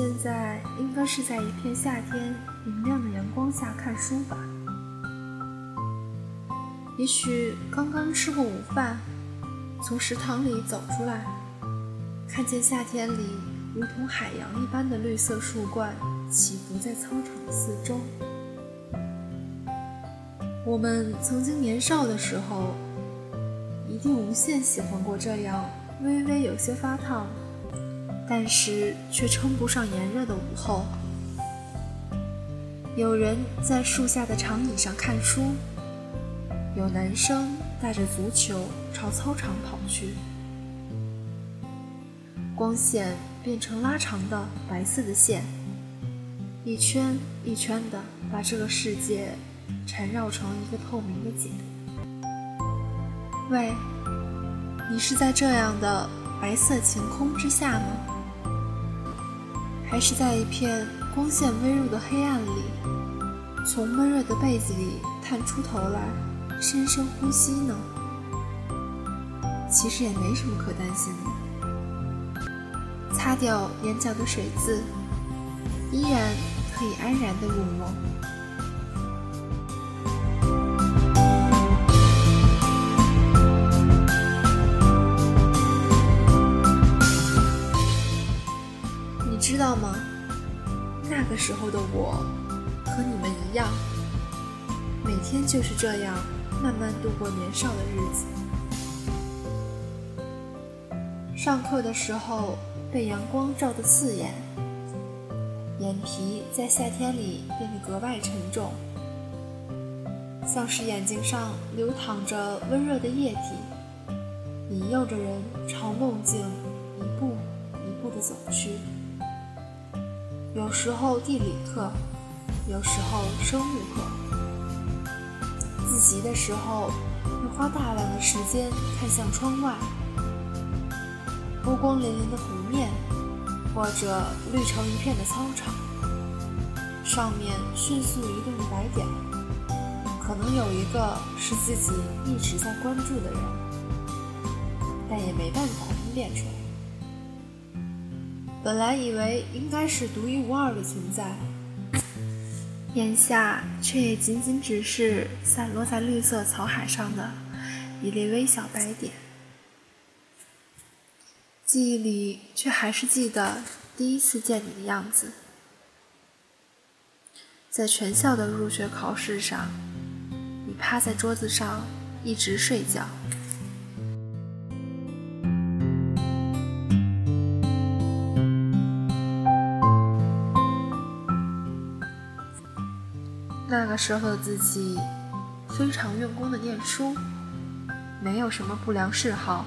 现在应该是在一片夏天明亮的阳光下看书吧？也许刚刚吃过午饭，从食堂里走出来，看见夏天里如同海洋一般的绿色树冠起伏在操场的四周。我们曾经年少的时候，一定无限喜欢过这样微微有些发烫，但是却称不上炎热的午后。有人在树下的长椅上看书，有男生带着足球朝操场跑去，光线变成拉长的白色的线，一圈一圈的把这个世界。缠绕成一个透明的茧。喂，你是在这样的白色晴空之下吗？还是在一片光线微弱的黑暗里，从闷热的被子里探出头来，深深呼吸呢？其实也没什么可担心的。擦掉眼角的水渍，依然可以安然的入梦。时候的我，和你们一样，每天就是这样慢慢度过年少的日子。上课的时候被阳光照得刺眼，眼皮在夏天里变得格外沉重，像是眼睛上流淌着温热的液体，引诱着人朝梦境一步一步地走去。有时候地理课，有时候生物课。自习的时候，会花大量的时间看向窗外，波光粼粼的湖面，或者绿成一片的操场，上面迅速移动的白点，可能有一个是自己一直在关注的人，但也没办法分辨出来。本来以为应该是独一无二的存在，眼下却也仅仅只是散落在绿色草海上的一粒微小白点。记忆里却还是记得第一次见你的样子，在全校的入学考试上，你趴在桌子上一直睡觉。个时候的自己，非常用功的念书，没有什么不良嗜好，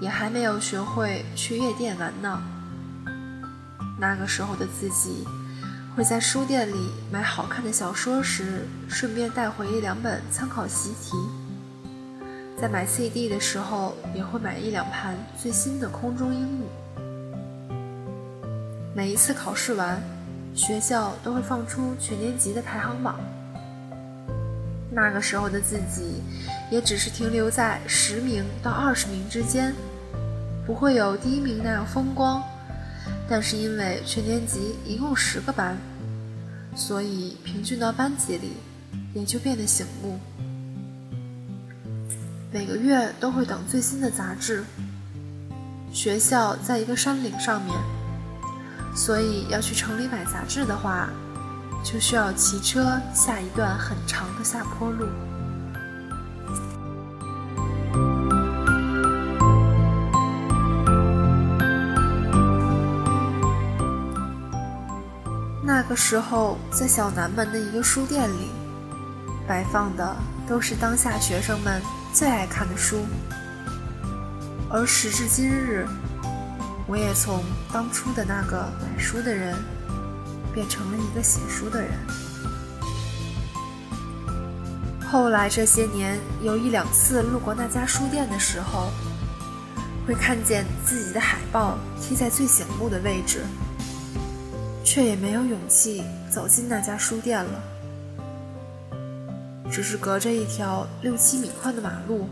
也还没有学会去夜店玩闹。那个时候的自己，会在书店里买好看的小说时，顺便带回一两本参考习题；在买 CD 的时候，也会买一两盘最新的空中英语。每一次考试完。学校都会放出全年级的排行榜，那个时候的自己也只是停留在十名到二十名之间，不会有第一名那样风光。但是因为全年级一共十个班，所以平均到班级里也就变得醒目。每个月都会等最新的杂志。学校在一个山岭上面。所以要去城里买杂志的话，就需要骑车下一段很长的下坡路。那个时候，在小南门的一个书店里，摆放的都是当下学生们最爱看的书，而时至今日。我也从当初的那个买书的人，变成了一个写书的人。后来这些年，有一两次路过那家书店的时候，会看见自己的海报贴在最醒目的位置，却也没有勇气走进那家书店了。只是隔着一条六七米宽的马路，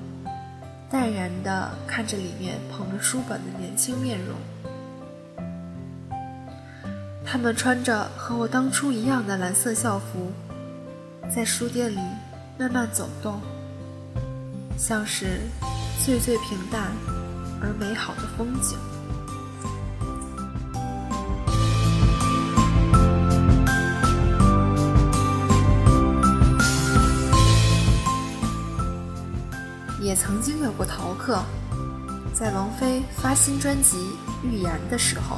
淡然地看着里面捧着书本的年轻面容。他们穿着和我当初一样的蓝色校服，在书店里慢慢走动，像是最最平淡而美好的风景。也曾经有过逃课，在王菲发新专辑《预言》的时候，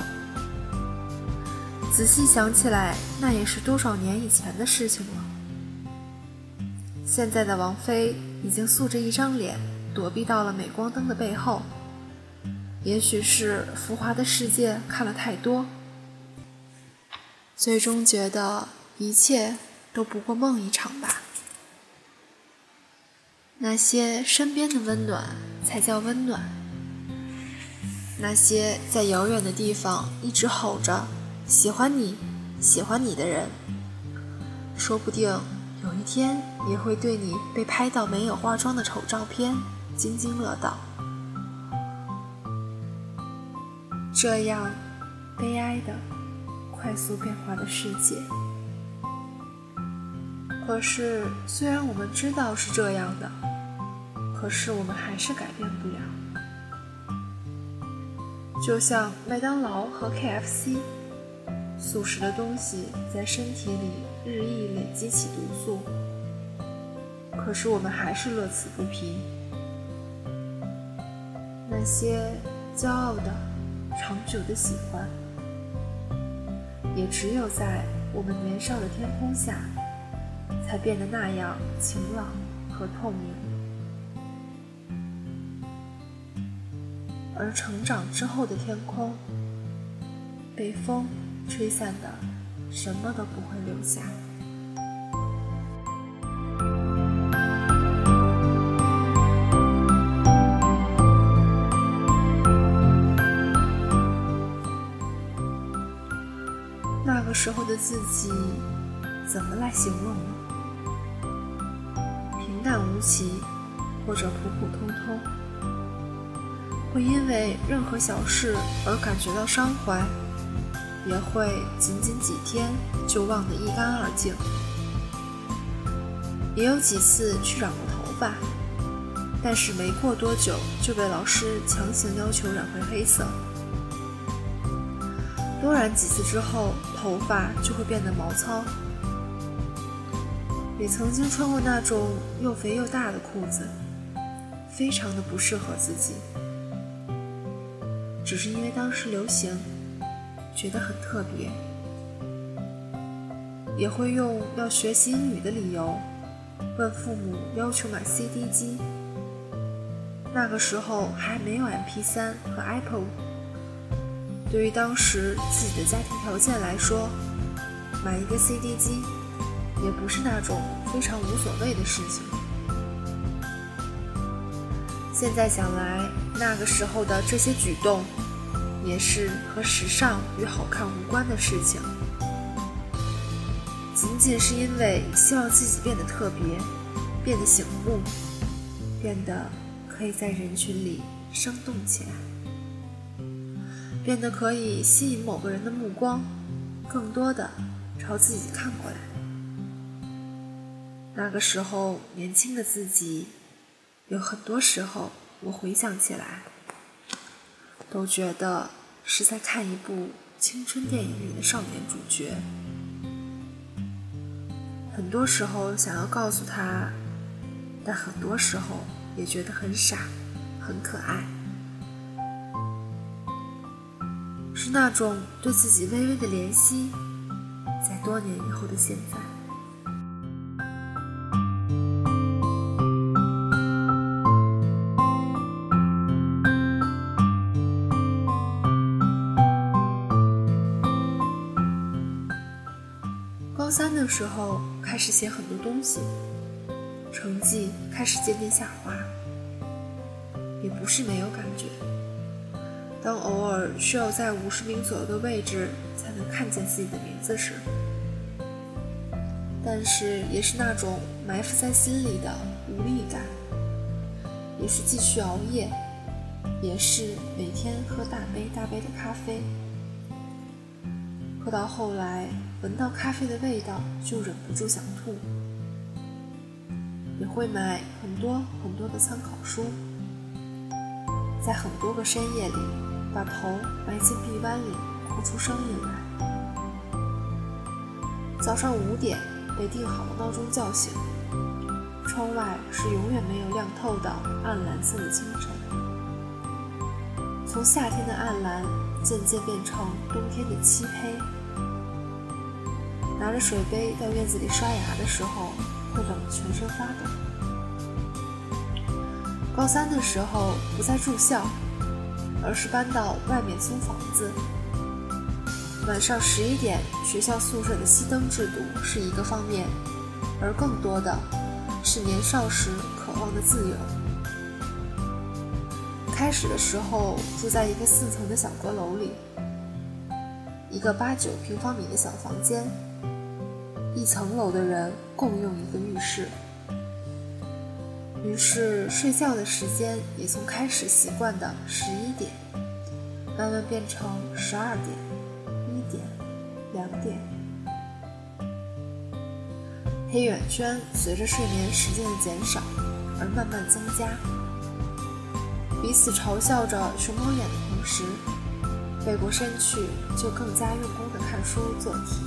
仔细想起来，那也是多少年以前的事情了。现在的王菲已经素着一张脸，躲避到了镁光灯的背后。也许是浮华的世界看了太多，最终觉得一切都不过梦一场吧。那些身边的温暖才叫温暖，那些在遥远的地方一直吼着“喜欢你，喜欢你”的人，说不定有一天也会对你被拍到没有化妆的丑照片津津乐道。这样悲哀的、快速变化的世界。可是，虽然我们知道是这样的。可是我们还是改变不了，就像麦当劳和 KFC，素食的东西在身体里日益累积起毒素，可是我们还是乐此不疲。那些骄傲的、长久的喜欢，也只有在我们年少的天空下，才变得那样晴朗和透明。而成长之后的天空，被风吹散的，什么都不会留下。那个时候的自己，怎么来形容呢？平淡无奇，或者普普通通。会因为任何小事而感觉到伤怀，也会仅仅几天就忘得一干二净。也有几次去染过头发，但是没过多久就被老师强行要求染回黑色。多染几次之后，头发就会变得毛糙。也曾经穿过那种又肥又大的裤子，非常的不适合自己。只是因为当时流行，觉得很特别，也会用要学习英语的理由，问父母要求买 CD 机。那个时候还没有 MP3 和 Apple，对于当时自己的家庭条件来说，买一个 CD 机也不是那种非常无所谓的事情。现在想来，那个时候的这些举动，也是和时尚与好看无关的事情，仅仅是因为希望自己变得特别，变得醒目，变得可以在人群里生动起来，变得可以吸引某个人的目光，更多的朝自己看过来。那个时候，年轻的自己。有很多时候，我回想起来，都觉得是在看一部青春电影里的少年主角。很多时候想要告诉他，但很多时候也觉得很傻，很可爱，是那种对自己微微的怜惜，在多年以后的现在。的时候开始写很多东西，成绩开始渐渐下滑，也不是没有感觉。当偶尔需要在五十名左右的位置才能看见自己的名字时，但是也是那种埋伏在心里的无力感，也是继续熬夜，也是每天喝大杯大杯的咖啡，喝到后来闻到咖啡的味道就忍不住想吐，也会买很多很多的参考书，在很多个深夜里把头埋进臂弯里哭出声音来，早上五点被定好的闹钟叫醒。窗外是永远没有亮透的暗蓝色的清晨，从夏天的暗蓝渐渐变成冬天的漆黑。拿着水杯到院子里刷牙的时候，会冷得全身发抖。高三的时候不再住校，而是搬到外面租房子。晚上十一点，学校宿舍的熄灯制度是一个方面，而更多的。是年少时渴望的自由。开始的时候住在一个四层的小阁楼里，一个八九平方米的小房间，一层楼的人共用一个浴室。于是睡觉的时间也从开始习惯的十一点，慢慢变成十二点、一点、两点。黑眼圈随着睡眠时间的减少而慢慢增加，彼此嘲笑着熊猫眼的同时，背过身去就更加用功的看书做题，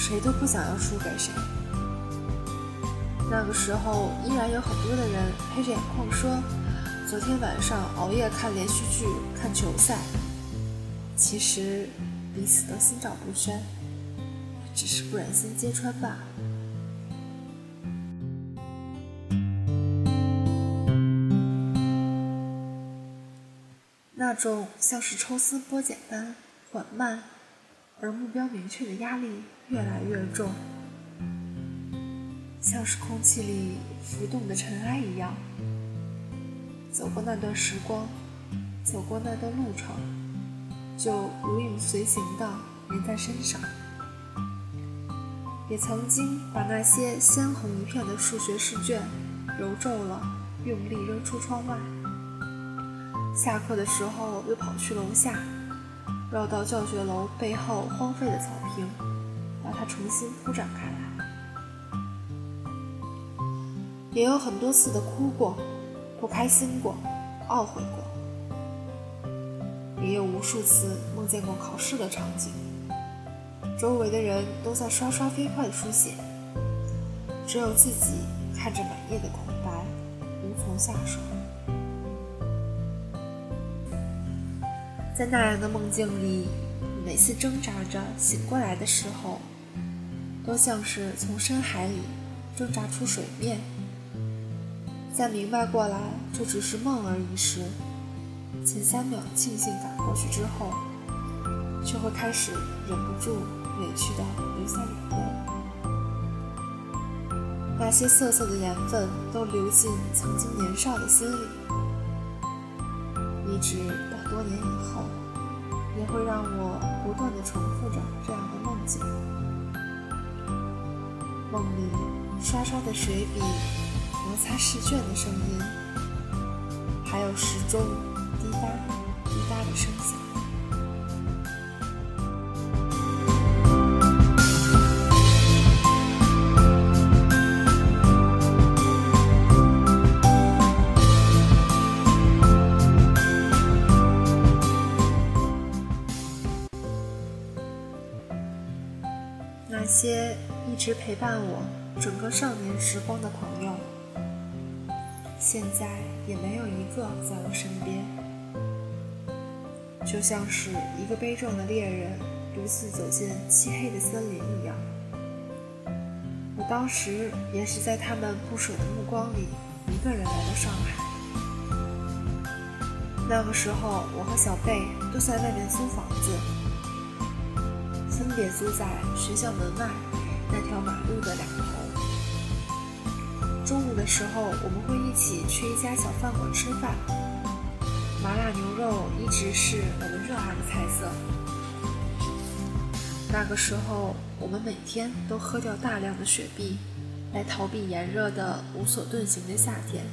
谁都不想要输给谁。那个时候依然有很多的人黑着眼眶说，昨天晚上熬夜看连续剧、看球赛，其实彼此都心照不宣。只是不忍心揭穿罢了。那种像是抽丝剥茧般缓慢而目标明确的压力越来越重，像是空气里浮动的尘埃一样。走过那段时光，走过那段路程，就如影随形的粘在身上。也曾经把那些鲜红一片的数学试卷揉皱了，用力扔出窗外。下课的时候又跑去楼下，绕到教学楼背后荒废的草坪，把它重新铺展开来。也有很多次的哭过，不开心过，懊悔过。也有无数次梦见过考试的场景。周围的人都在刷刷飞快的书写，只有自己看着满页的空白，无从下手。在那样的梦境里，每次挣扎着醒过来的时候，都像是从深海里挣扎出水面。在明白过来这只是梦而已时，前三秒庆幸赶过去之后，却会开始忍不住。委屈的流下眼泪，那些涩涩的盐分都流进曾经年少的心里，一直到，会让我不断的重复着这样的梦境。梦里刷刷的水笔摩擦试卷的声音，还有时钟滴答滴答的声响。陪伴我整个少年时光的朋友，现在也没有一个在我身边，就像是一个悲壮的猎人独自走进漆黑的森林一样。我当时也是在他们不舍的目光里，一个人来到上海。那个时候，我和小贝都在外面租房子。分别租在学校门外到马路的两头。中午的时候，我们会一起去一家小饭馆吃饭，麻辣牛肉一直是我们热爱的菜色。那个时候，我们每天都喝掉大量的雪碧，来逃避炎热的无所遁形的夏天。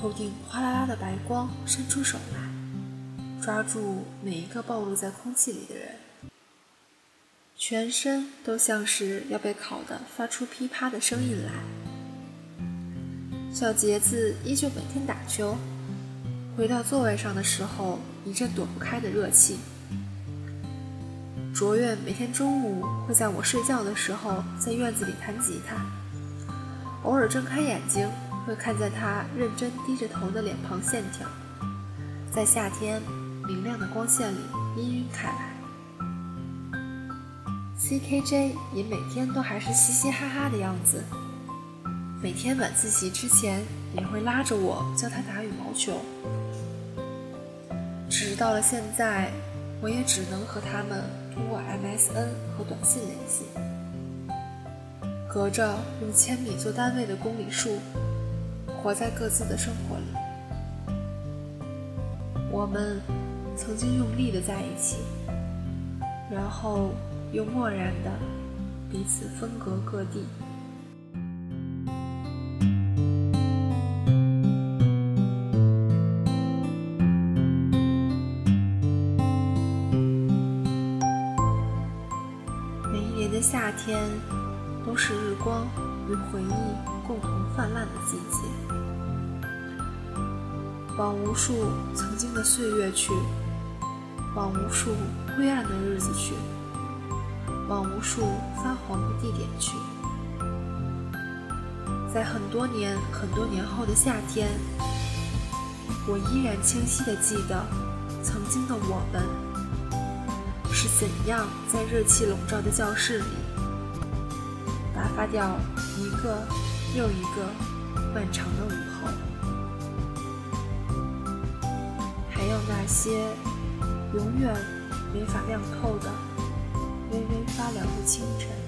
头顶哗啦啦的白光，伸出手来，抓住每一个暴露在空气里的人，全身都像是要被烤得发出噼啪的声音来。小杰子依旧每天打球，回到座位上的时候，一阵躲不开的热气。卓越每天中午会在我睡觉的时候在院子里弹吉他，偶尔睁开眼睛会看见他认真低着头的脸庞线条，在夏天明亮的光线里氤氲开来。CKJ 也每天都还是嘻嘻哈哈的样子。每天晚自习之前，也会拉着我教他打羽毛球。只是到了现在，我也只能和他们通过 MSN 和短信联系，隔着用千米做单位的公里数，活在各自的生活里。我们曾经用力的在一起，然后又漠然的彼此分隔各地。每一年的夏天都是日光与回忆共同泛滥的季节，往无数曾经的岁月去，往无数灰暗的日子去，往无数发黄的地点去，在很多年很多年后的夏天，我依然清晰的记得曾经的我们。是怎样在热气笼罩的教室里，打发掉一个又一个漫长的午后？还有那些永远没法亮透的微微发凉的清晨。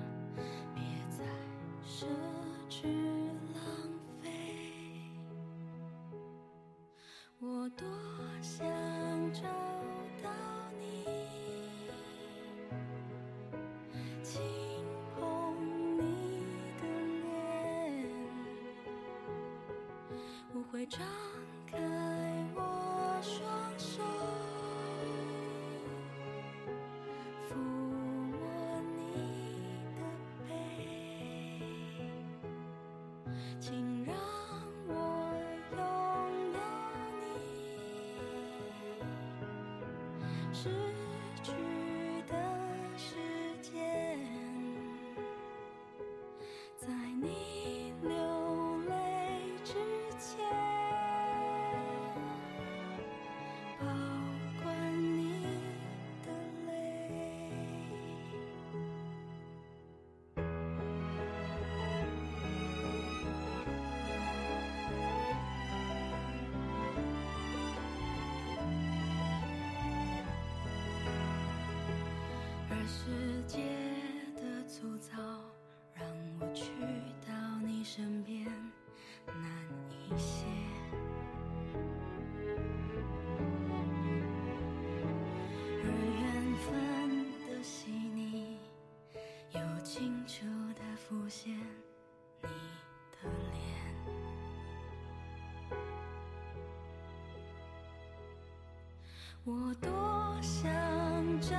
世界的粗糙让我去到你身边难一些。而缘分的细腻又清楚的浮现你的脸。我多想找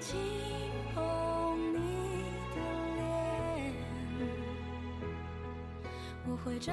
轻碰你的脸，我会找